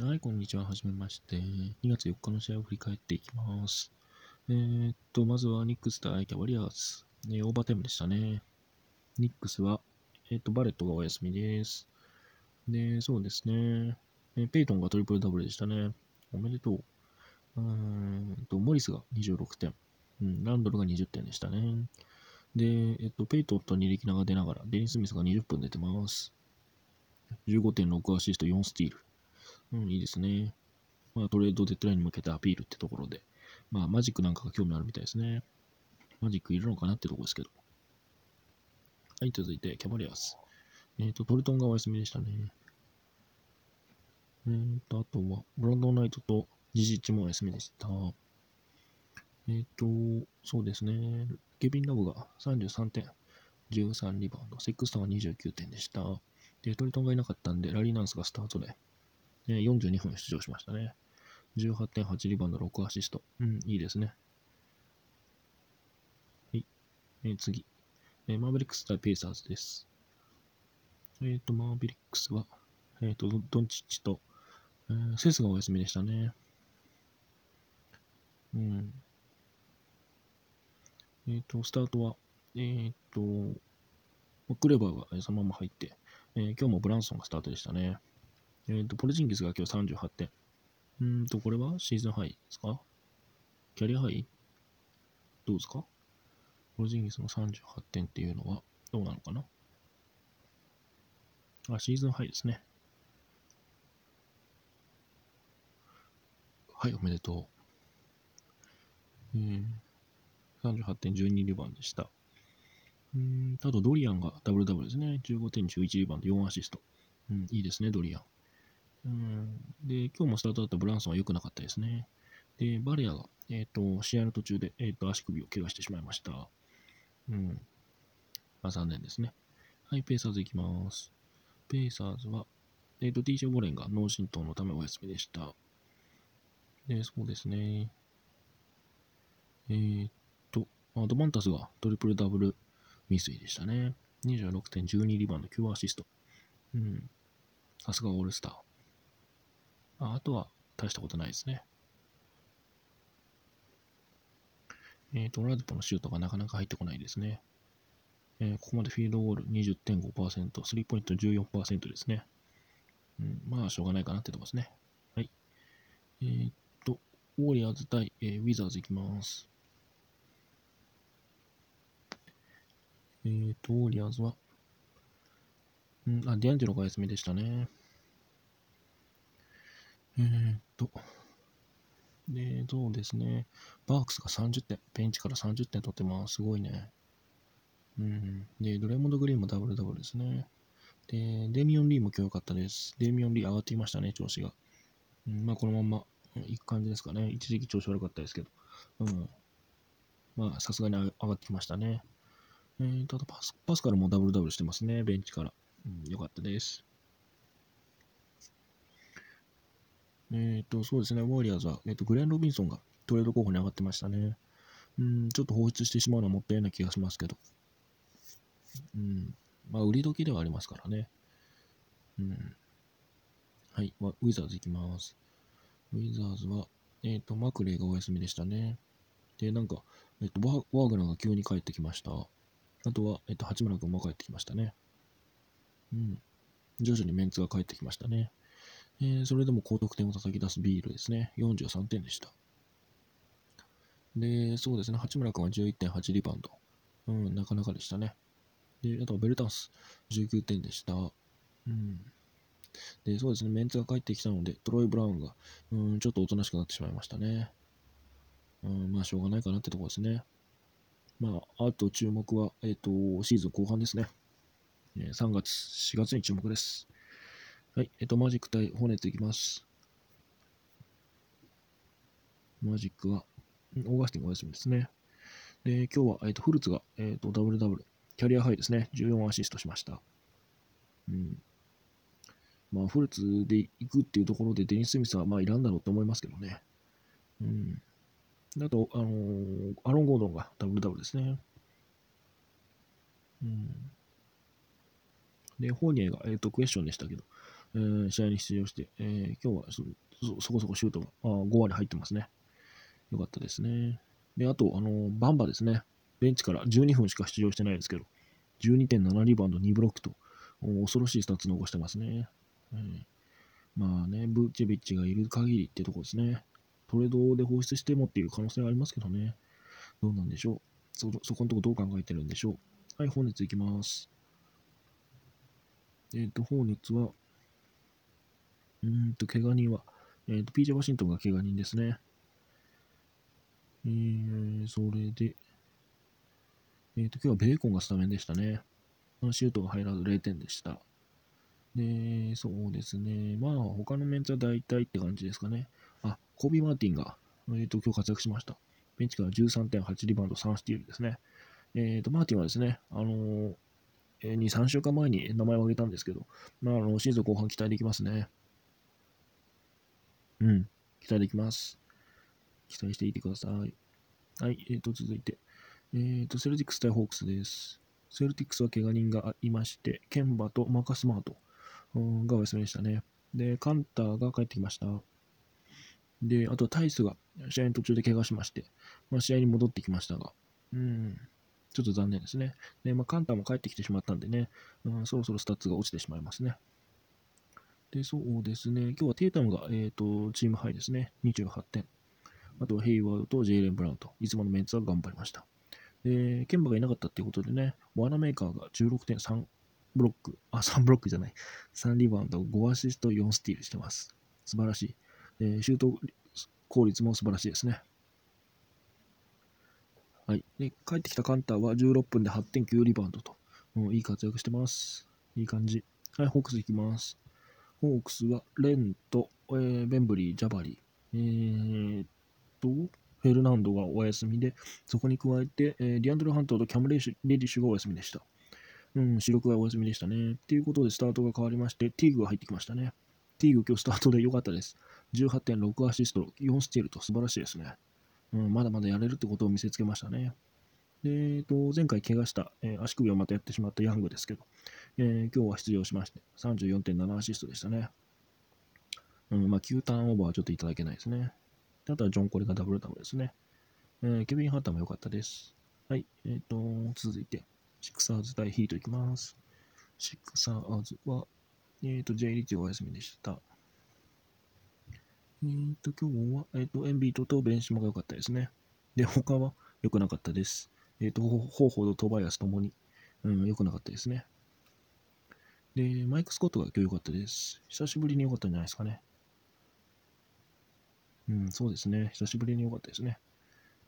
はい、こんにちは。はじめまして。2月4日の試合を振り返っていきます。えー、っと、まずはニックス対キャバリアーズ。ね、オーバータイムでしたね。ニックスは、えー、っと、バレットがお休みです。で、そうですね。えペイトンがトリプルダブルでしたね。おめでとう。うーんと、モリスが26点。うん、ランドルが20点でしたね。で、えっと、ペイトンとニリキナが出ながら、デニス・スミスが20分出てます。15.6アシスト、4スティール。うん、いいですね。まあ、トレードデッドラインに向けてアピールってところで、まあ、マジックなんかが興味あるみたいですね。マジックいるのかなってとこですけど。はい、続いて、キャバリアス。えっ、ー、と、トルトンがお休みでしたね。えっ、ー、と、あとは、ブランドナイトとジジッチもお休みでした。えっ、ー、と、そうですね。ケビン・ラブが33点、13リバウンド、セックストンが29点でした。で、トリスタンがいなかったんで、ラリーナンスがスタートで、42分出場しましたね。18.8リバウンド、6アシスト。うん、いいですね。はい。えー、次。えー、マーベリックス対ペイサーズです。えっ、ー、と、マーベリックスは、えっ、と、ドンチッチと、えー、セスがお休みでしたね。うん。えっ、と、スタートは、えっ、と、クレバーがそのまま入って、え今日もブランソンがスタートでしたね。えっ、ー、と、ポルジンギスが今日38点。うんと、これは？シーズンハイですか？キャリアハイ？どうですか？ポルジンギスの38点っていうのはどうなのかな？あ、シーズンハイですね。はい、おめでとう。うん。38点、12リバウンドでした。うん、あとドリアンがダブルダブルですね。15点、11リバウンド、4アシスト。うん、いいですね、ドリアン。うん。で、今日もスタートだったブランソンは良くなかったですね。で、バレアが、えっ、ー、と、試合の途中で、えっ、ー、と、足首を怪我してしまいました。うん。まあ、残念ですね。はい、ペーサーズ行きます。ペーサーズは、えっ、ー、と、DJ ボレンが脳震盪のためお休みでした。で、そうですね。えっと、アドバンタスがトリプルダブル未遂でしたね。26.12リバウンド9アシスト。うん。さすがオールスター。ああとは大したことないですね。えっ、ー、と、ラデポのシュートがなかなか入ってこないですね。えー、ここまでフィールドゴール20.5%、スリーポイント14%ですね。うん、まあ、しょうがないかなってとこですね。はい。えー、っと、ウォリアーズ対、えー、ウィザーズいきます。えー、っと、ウォリアーズは、うん、あ、ディアンジェロが休みでしたね。えー、っと、で、そうですね。バークスが30点、ベンチから30点取ってます。すごいね。うん。で、ドレモンド・グリーンもダブルダブルですね。で、デミオン・リーも今日良かったです。デミオン・リー上がってきましたね、調子が。うん、まあ、このまんま行く感じですかね。一時期調子悪かったですけど。うん。まあ、さすがに上がってきましたね。えー、ただパス、パスカルもダブルダブルしてますね、ベンチから。うん、よかったです。えっ、ー、と、そうですね、ウォリアーズは、えっ、ー、と、グレン・ロビンソンがトレード候補に上がってましたね。うん、ちょっと放出してしまうのはもったいない気がしますけど。うん、まあ、売り時ではありますからね。うん。はい、ウィザーズ行きます。ウィザーズは、えっ、ー、と、マクレイがお休みでしたね。で、なんか、えっ、と、ワーグナーが急に帰ってきました。あとは、えっ、と、八村君も帰ってきましたね。うん。徐々にメンツが帰ってきましたね。えー、それでも高得点を叩き出すビールですね。43点でした。で、そうですね、八村君は11.8リバウンド。うん、なかなかでしたね。で、あとはベルタンス、19点でした。うん。で、そうですね、メンツが帰ってきたので、トロイ・ブラウンが、うん、ちょっとおとなしくなってしまいましたね。うん、まあ、しょうがないかなってとこですね。まあ、あと注目は、えっ、ー、と、シーズン後半ですね。3月、4月に注目です。はい、えっと、マジック対ホネットいきます。マジックは、オーガスティンお休みですね。で、今日は、えっと、フルツが、えっと、ダブルダブル、キャリアハイですね。14アシストしました。うん。まあ、フルツで行くっていうところで、デニス・スミスは、まあ、いらんだろうと思いますけどね。うん。あと、あのー、アロン・ゴードンがダブルダブルですね。うん。で、フォーニエが、えっ、ー、と、クエスチョンでしたけど、えー、試合に出場して、えー、今日はそそこそこシュートがあ5割入ってますね。よかったですね。で、あと、あのバンバですね。ベンチから12分しか出場してないですけど、12.7リバウンド2ブロックと、恐ろしいスタッツ残してますね。うん、まあね、ブーチェビッチがいる限りってとこですね。トレードで放出してもっていう可能性がありますけどね。どうなんでしょう。そ、そこのとこどう考えてるんでしょう。はい、本日いきます。えっ、ー、と、本日は、うんと、怪我人は、えっ、ー、と、PJ ワシントンが怪我人ですね。えー、それで、えっ、ー、と、今日はベーコンがスタメンでしたね。シュートが入らず0点でした。で、そうですね。まあ、他のメンツは大体って感じですかね。あ、コービー・マーティンが、えっ、ー、と、今日活躍しました。ベンチから13.8リバウンド3スティールですね。えっ、ー、と、マーティンはですね、あのー、2、3週間前に名前を挙げたんですけど、まあ、あのシーズン後半期待できますね。うん、期待できます。期待していてください。はい、えーと、続いて、えーと、セルティックス対ホークスです。セルティックスは怪我人がいまして、ケンバとマーカス・スマートがお休みでしたね。で、カンターが帰ってきました。で、あとはタイスが試合の途中で怪我しまして、まあ、試合に戻ってきましたが、うん、ちょっと残念ですね。で、まあ、カンターも帰ってきてしまったんでね、うん、そろそろスタッツが落ちてしまいますね。で、そうですね、今日はテータムが、えーと、チームハイですね、28点。あとはヘイワードとジェイレン・ブラウンと、いつものメンツは頑張りました。で、ケンバがいなかったっていうことでね、ワナメーカーが16.3ブロック、あ、3ブロックじゃない、3リバウンド、5アシスト、4スティールしてます。素晴らしい。でシュート効率も素晴らしいですね。はい。で、帰ってきたカンターは16分で8.9リバウンドと、もういい活躍してます。いい感じ。はい、ホークス行きます。ホークスは、レンと、えー、ベンブリー、ジャバリー、えー、っと、フェルナンドがお休みで、そこに加えて、えー、ディアンドレ・ハンターとキャムレディッシュがお休みでした。うん、主力がお休みでしたね。っていうことで、スタートが変わりまして、ティーグが入ってきましたね。ティーグ今日スタートで良かったです。18.6アシスト、4スティールと素晴らしいですね。うん、まだまだやれるってことを見せつけましたね。で、えっと、前回怪我した、えー、足首をまたやってしまったヤングですけど、えー、今日は出場しまして、34.7アシストでしたね。うん、まあ、9ターンオーバーはちょっといただけないですね。あとはジョン・コレがダブルダブルですね。えー、ケビン・ハーターも良かったです。はい、えっ、ー、と、続いて、シクサーズ対ヒートいきます。シクサーズは、えっ、ー、と、J リッチお休みでした。えっ、ー、と、今日は、えっ、と、エンビートとベンシモが良かったですね。で、他は良くなかったです。えっ、ー、と、ホーホーとトバイアスともに、うん、良くなかったですね。で、マイク・スコットが今日良かったです。久しぶりに良かったんじゃないですかね。うん、そうですね。久しぶりに良かったですね。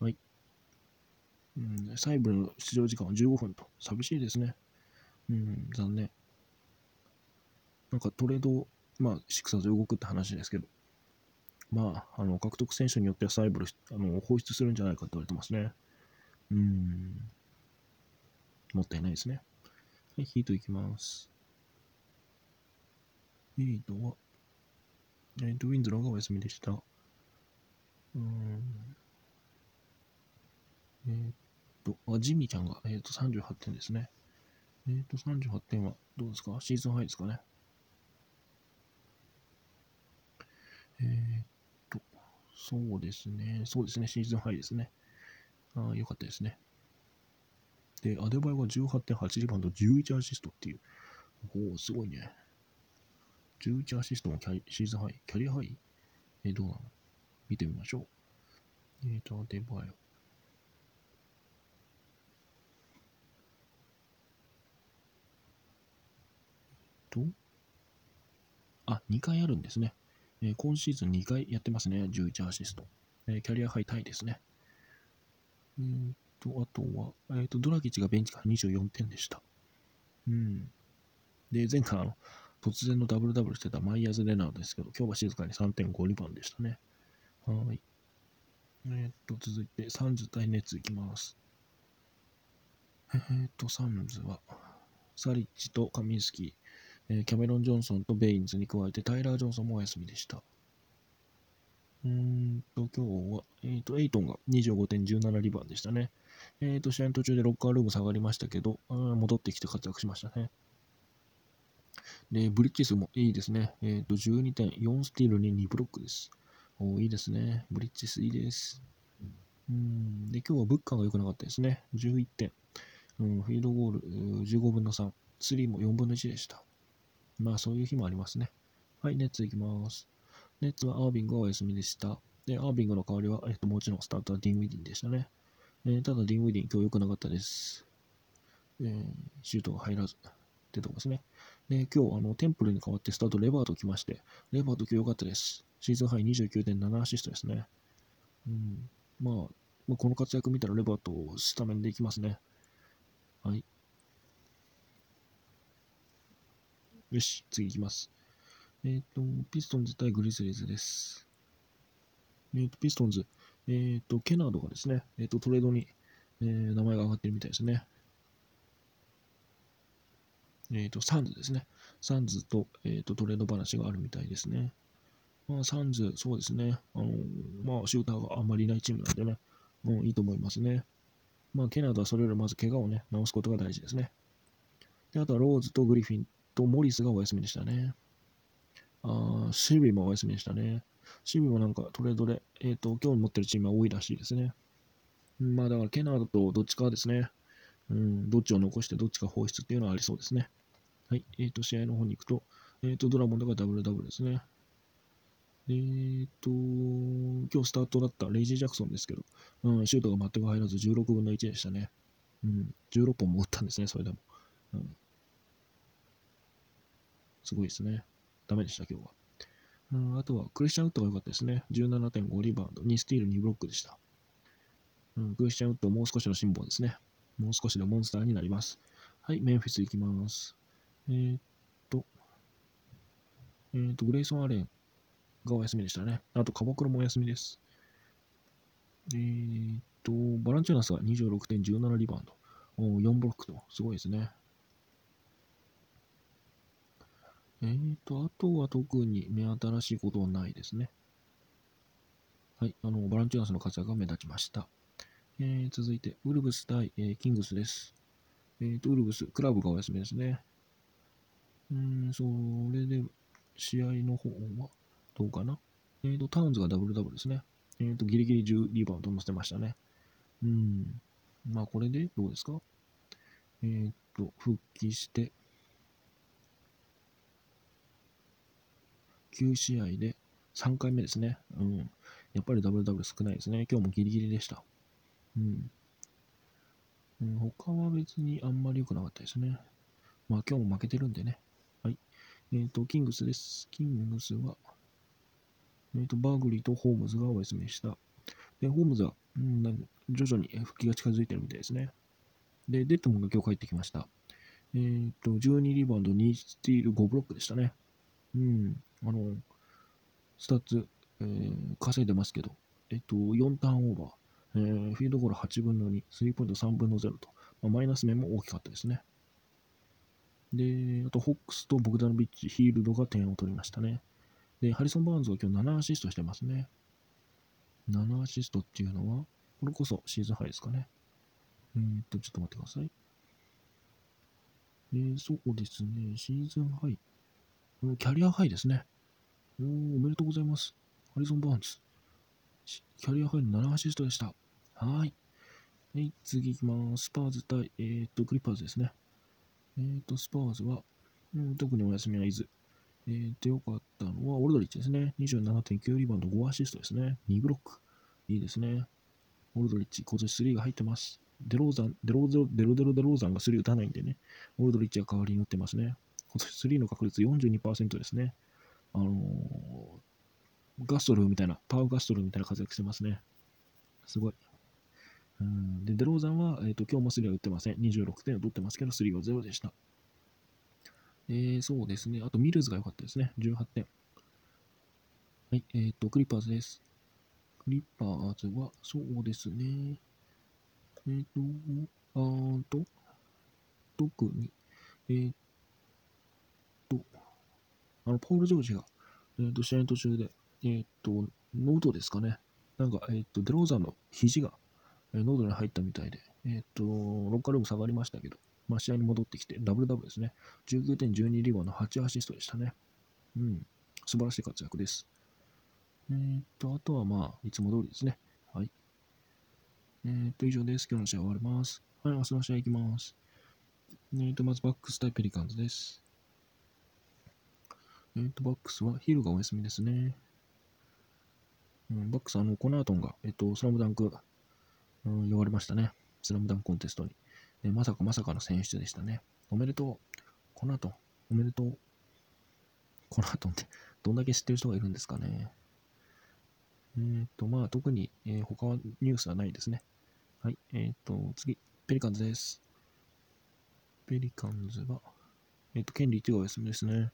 はい。うん、サイブルの出場時間は15分と、寂しいですね。うん、残念。なんかトレード、まあ、シクサーズ動くって話ですけど、まあ、あの獲得選手によってはサイブルあの放出するんじゃないかと言われてますね。うん。もったいないですね。はい、ヒートいきます。ヒートは、えっ、と、ウィンズローがお休みでした。うん。えっ、と、あ、ジミーちゃんが、えっ、ー、と、38点ですね。えっ、ー、と、38点はどうですか？シーズンハイですかね？えっと、そうですね。そうですね。シーズンハイですね。ああ、よかったですね。で、アデバイは18.8リバウンド、11アシストっていう。おお、すごいね。11アシストもキャシーズンハイ。キャリアハイ？えどうなの？見てみましょう。えっ、ー、と、アデバイと、あ、2回あるんですね。えー、今シーズン2回やってますね。11アシスト。えー、キャリアハイタイですね。えー、と、あとは、えっ、と、ドラギチがベンチから24点でした。うん。で、前回あの、突然のダブルダブルしてたマイヤーズ・レナードですけど、今日は静かに3.5リバウンでしたね。はい。えっ、と、続いて、サンズ対ネッツいきます。えっ、と、サンズは、サリッチとカミンスキー、えキャメロン・ジョンソンとベインズに加えてタイラー・ジョンソンもお休みでした。うんと、今日は、えっ、ー、と、エイトンが25.17リバウンでしたね。えっ、ー、と、試合の途中でロッカールーム下がりましたけど、戻ってきて活躍しましたね。で、ブリッジスもいいですね。えっ、ー、と、12点、4スティールに2ブロックです。おいいですね。ブリッジスいいです。うん。で、今日は物価が良くなかったですね。11点。うん、フィードゴール15分の3。スリーも4分の1でした。まあ、そういう日もありますね。はい、ネッツいきます。ネッツはアービングがお休みでした。で、アービングの代わりは、えっと、もちろんスタートはディン・ウィディンでしたね。えー、ただ、ディン・ウィディン今日良くなかったです。えー、シュートが入らず。ってとこですね。で、今日、あの、テンプルに代わってスタートレバート来まして、レバート今日良かったです。シーズンハイ29.7アシストですね。うん。まあ、まあ、この活躍見たらレバートをスタメンでいきますね。はい。よし、次いきます。えっ、ー、と、ピストンズ対グリズリーズです。えっ、ー、と、ピストンズ、えっ、ー、と、ケナードがですね、えっ、と、トレードに、え名前が上がってるみたいですね。えっ、と、サンズですね。サンズと,、えっとトレード話があるみたいですね。まあ、サンズ、そうですね。あのまあ、シューターがあんまりいないチームなんでね、もう、いいと思いますね。まあ、ケナードはそれよりまず怪我をね、治すことが大事ですね。で、あとはローズとグリフィンとモリスがお休みでしたね。あシビもお休みでしたね。シビもなんかトレードで、えっ、ー、と、今日持ってるチームは多いらしいですね。まあだからケナードとどっちかですね。うん、どっちを残してどっちか放出っていうのはありそうですね。はい。えっ、ー、と、試合の方に行くと、えっ、ー、と、ドラモンドがダブルダブルですね。えっ、ー、と、今日スタートだったレイジー・ジャクソンですけど、うん、シュートが全く入らず16分の1でしたね。うん、16本も打ったんですね、それでも。うんすごいですね。ダメでした、今日は。うん、あとは、クリスチャン・ウッドが良かったですね。17.5リバウンド、2スティール、2ブロックでした。うん、クリスチャン・ウッド、もう少しの辛抱ですね。もう少しでモンスターになります。はい、メンフィス行きます。えー、っと、えー、っと、グレイソン・アレンがお休みでしたね。あと、カボクロもお休みです。えー、っと、バランチューナスが26.17リバウンド。4ブロックと、すごいですね。えーと、あとは特に目新しいことはないですね。はい、あの、バランチュナスの活躍が目立ちました。えー、続いて、ウルブス対、えー、キングスです。えーと、ウルブス、クラブがお休みですね。うん、それで、試合の方は、どうかなえーと、タウンズがダブルダブルですね。えーと、ギリギリ10リバウンド乗せてましたね。うん、まあ、これでどうですか？えーと、復帰して、9試合で3回目ですね。うん。やっぱりダブルダブル少ないですね。今日もギリギリでした。うん。うん、他は別にあんまり良くなかったですね。まあ今日も負けてるんでね。はい。えっ、ー、と、キングスです。キングスは、えっ、ー、と、バーグリーとホームズがお休みでした。で、ホームズは、うん、徐々に復帰が近づいてるみたいですね。で、デッドモンが今日帰ってきました。えっ、ー、と、12リバウンド、2スティール、5ブロックでしたね。うん。あの、スタッツ、えー、稼いでますけど、えっと、4ターンオーバー、えー、フィールドゴール8分の2、スリーポイント3分の0と、まあ、マイナス面も大きかったですね。で、あと、フォックスとボグダノビッチ、ヒールドが点を取りましたね。で、ハリソン・バーンズは今日7アシストしてますね。7アシストっていうのは、これこそシーズンハイですかね。えー、っと、ちょっと待ってください。えー、そうですね、シーズンハイ。キャリアハイですね。おおめでとうございます。ハリソン・バーンズ。キャリアハイの7アシストでした。はい。はい、次行きます。スパーズ対、えー、っと、クリッパーズですね。えー、っと、スパーズは、うん、特にお休みはいず。えー、っと、良かったのは、オルドリッチですね。27.9リバウンド5アシストですね。2ブロック。いいですね。オルドリッチ、今年3が入ってます。デローザン、デローゼロ、デロデロデローザンが3打たないんでね。オルドリッチが代わりに打ってますね。今年3の確率42%ですね。あのー、ガストルみたいな、パワーガストルみたいな活躍してますね。すごい。うんで、デローザンは、えーと、今日も3は打ってません。26点を取ってますけど、3は0でした。えー、そうですね。あと、ミルズが良かったですね。18点。はい、えっ、ー、と、クリッパーズです。クリッパーズは、そうですね。えっ、ー、と、あーと、特に、えっー、あの、ポール・ジョージが、えー、と試合の途中で、えっ、ー、と、喉ですかね。なんか、えっ、と、デローザンの肘が、えー、喉に入ったみたいで、えっ、と、ロッカールーム下がりましたけど、まあ、試合に戻ってきて、ダブルダブルですね。19点12リバウンド8アシストでしたね。うん。素晴らしい活躍です。えー、っと、あとはまあ、いつも通りですね。はい。えー、っと、以上です。今日の試合終わります。はい、明日の試合行きます。えー、っと、まずバックス対ペリカンズです。えっと、バックスはヒルがお休みですね。うん、バックス、あの、コナートンが、えっと、スラムダンク、うん、呼ばれましたね。スラムダンクコンテストに。えまさかまさかの選出でしたね。おめでとう。コナートン、おめでとう。コナートンってどんだけ知ってる人がいるんですかね。えっ、ー、と、まあ、特に、えー、他はニュースはないですね。はい。えっ、ー、と、次、ペリカンズです。ペリカンズは、えっ、と、ケンリーというお休みですね。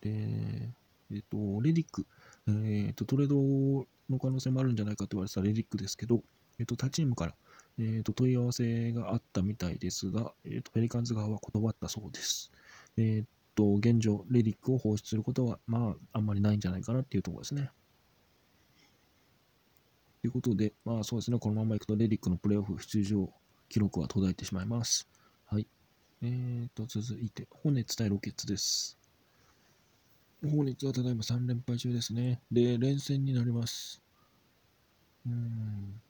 で、えっ、と、レディック、えっ、と、トレードの可能性もあるんじゃないかと言われてたレディックですけど、えっ、と、他チームから、えっ、と、問い合わせがあったみたいですが、えっ、と、ペリカンズ側は断ったそうです。えっ、と、現状、レディックを放出することは、まあ、あんまりないんじゃないかなっていうところですね。ということで、まあそうですね、このままいくとレディックのプレーオフ出場記録は途絶えてしまいます。はい。えーと、続いて、ホネツ対ロケッツです。ホーネッツはただいま3連敗中ですね。で、連戦になります。うん。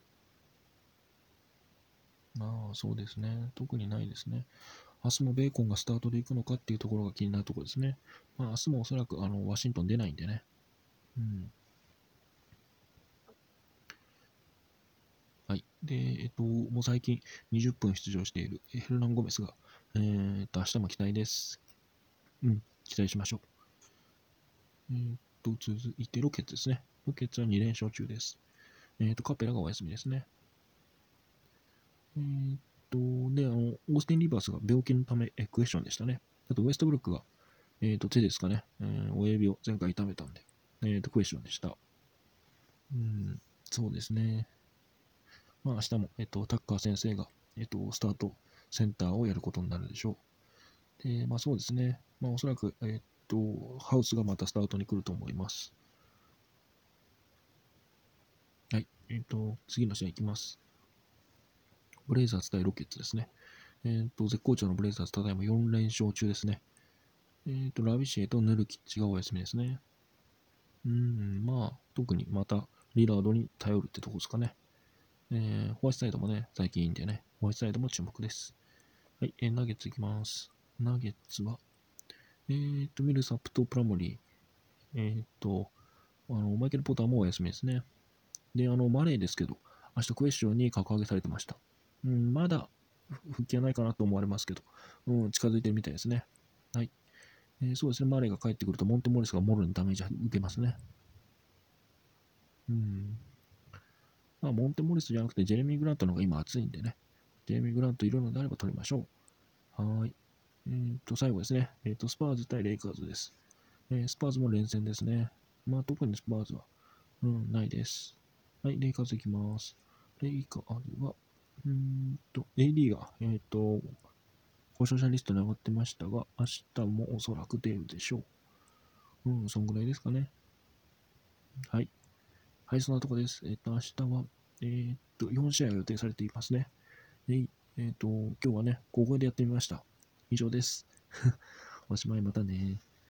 まあ、そうですね。特にないですね。明日もベーコンがスタートで行くのかっていうところが気になるところですね。まあ、明日もおそらくあのワシントン出ないんでね。うん。はい。で、えっと、もう最近20分出場しているヘルナン・ゴメスが、えー、っと、明日も期待です。うん、期待しましょう。え、っと、続いてロケッツですね。ロケッツは2連勝中です。え、っと、カペラがお休みですね。えー、っと、で、あの、オースティン・リバースが病気のためエクエスチョンでしたね。あと、ウエストブルックが、えっと、手ですかね。えー、親指を前回痛めたんで、えっと、クエスチョンでした。うん、そうですね。まあ、明日も、えっと、タッカー先生が、えっと、スタートセンターをやることになるでしょう。で、まあそうですね。まあおそらく、えっと、ハウスがまたスタートに来ると思います。はい。えっ、と、次の試合いきます。ブレイザーズ対ロケッツですね。えっ、と、絶好調のブレイザーズ、ただいま4連勝中ですね。えっ、と、ラビシエとヌルキッチがお休みですね。うん、まあ、特にまたリラードに頼るってとこですかね。えー、ホワイトサイドもね、最近いいんでね、ホワイトサイドも注目です。はい、えー、ナゲッツいきます。ナゲッツは、えー、っと、ミルサップとプラモリー、えー、っと、あの、マイケル・ポーターもお休みですね。で、あの、マレーですけど、明日クエスチョンに格上げされてました。うん、まだ復帰はないかなと思われますけど、うん、近づいてるみたいですね。はい。えー、そうですね、マレーが帰ってくると、モンテモリスがモロにダメージ受けますね。うん。まあ、モンテモリスじゃなくて、ジェレミー・グラントの方が今熱いんでね。ジェレミー・グラントいるのであれば取りましょう。はい。えー、と、最後ですね。えっ、と、スパーズ対レイカーズです。えー、スパーズも連戦ですね。まあ、特にスパーズは、うん、ないです。はい、レイカーズいきます。レイカーズは、うんと、AD が、えっ、と、故障者リストに上がってましたが、明日もおそらく出るでしょう。うん、そんぐらいですかね。はい。はい、そんなとこです。えっ、と、明日は、えっ、と、4試合が予定されていますね。えっ、と、今日はね、高校でやってみました。以上です。おしまいまたね。